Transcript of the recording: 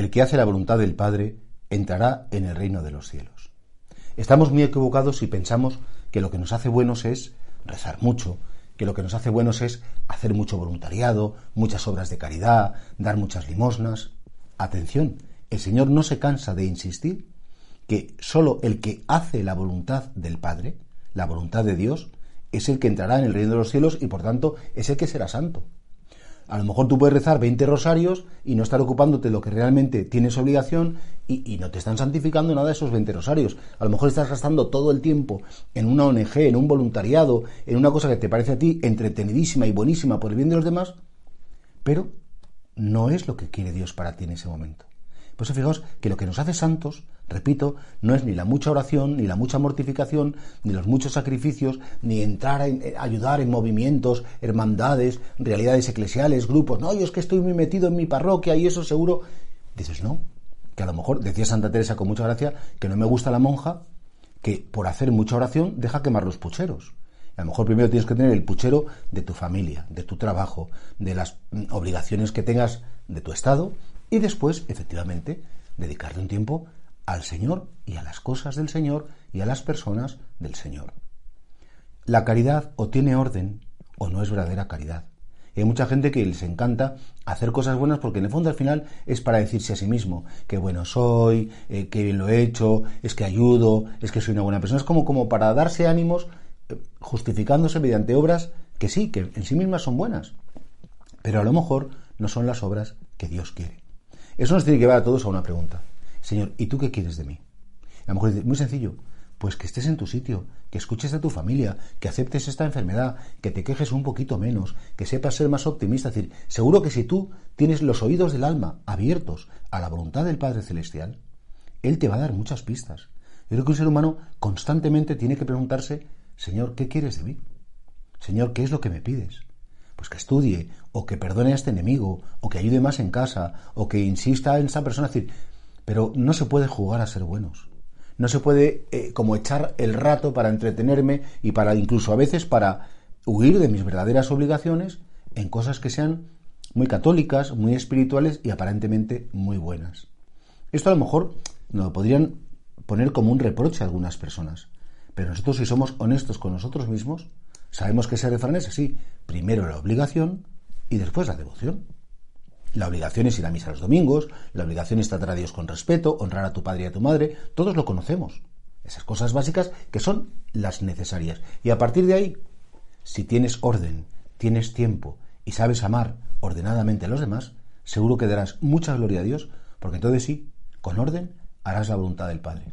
El que hace la voluntad del Padre entrará en el reino de los cielos. Estamos muy equivocados si pensamos que lo que nos hace buenos es rezar mucho, que lo que nos hace buenos es hacer mucho voluntariado, muchas obras de caridad, dar muchas limosnas. Atención, el Señor no se cansa de insistir que sólo el que hace la voluntad del Padre, la voluntad de Dios, es el que entrará en el reino de los cielos y por tanto es el que será santo. A lo mejor tú puedes rezar 20 rosarios y no estar ocupándote de lo que realmente tienes obligación y, no te están santificando nada esos 20 rosarios. A lo mejor estás gastando todo el tiempo en una ONG, en un voluntariado, en una cosa que te parece a ti entretenidísima y buenísima por el bien de los demás, pero no es lo que quiere Dios para ti en ese momento. Por eso fijaos que lo que nos hace santos, repito, no es ni la mucha oración, ni la mucha mortificación, ni los muchos sacrificios, ni entrar a eh, ayudar en movimientos, hermandades, realidades eclesiales, grupos. No, yo es que estoy muy metido en mi parroquia y eso seguro. Dices, no, que a lo mejor, decía Santa Teresa con mucha gracia, que no me gusta la monja que por hacer mucha oración deja quemar los pucheros. A lo mejor primero tienes que tener el puchero de tu familia, de tu trabajo, de las mm, obligaciones que tengas de tu estado y después, efectivamente, dedicarle un tiempo al Señor y a las cosas del Señor y a las personas del Señor. La caridad o tiene orden o no es verdadera caridad. hay mucha gente que les encanta hacer cosas buenas porque en el fondo al final es para decirse a sí mismo que bueno soy, eh, que bien lo he hecho, es que ayudo, es que soy una buena persona. Es como, como para darse ánimos eh, justificándose mediante obras que sí, que en sí mismas son buenas, pero a lo mejor no son las obras que Dios quiere. Eso nos tiene que llevar a todos a una pregunta. Señor, ¿y tú qué quieres de mí? A lo mejor dice, muy sencillo, pues que estés en tu sitio, que escuches a tu familia, que aceptes esta enfermedad, que te quejes un poquito menos, que sepas ser más optimista. Es decir, seguro que si tú tienes los oídos del alma abiertos a la voluntad del Padre Celestial, Él te va a dar muchas pistas. Yo creo que un ser humano constantemente tiene que preguntarse, Señor, ¿qué quieres de mí? Señor, ¿qué es lo que me pides? pues que estudie, o que perdone a este enemigo, o que ayude más en casa, o que insista en esa persona. decir, pero no se puede jugar a ser buenos. No se puede eh, como echar el rato para entretenerme y para incluso a veces para huir de mis verdaderas obligaciones en cosas que sean muy católicas, muy espirituales y aparentemente muy buenas. Esto a lo mejor nos lo podrían poner como un reproche a algunas personas, pero nosotros si somos honestos con nosotros mismos, Sabemos que ese refrán es así. Primero la obligación y después la devoción. La obligación es ir a misa los domingos, la obligación es tratar a Dios con respeto, honrar a tu padre y a tu madre, todos lo conocemos. Esas cosas básicas que son las necesarias. Y a partir de ahí, si tienes orden, tienes tiempo y sabes amar ordenadamente a los demás, seguro que darás mucha gloria a Dios, porque entonces sí, con orden harás la voluntad del Padre.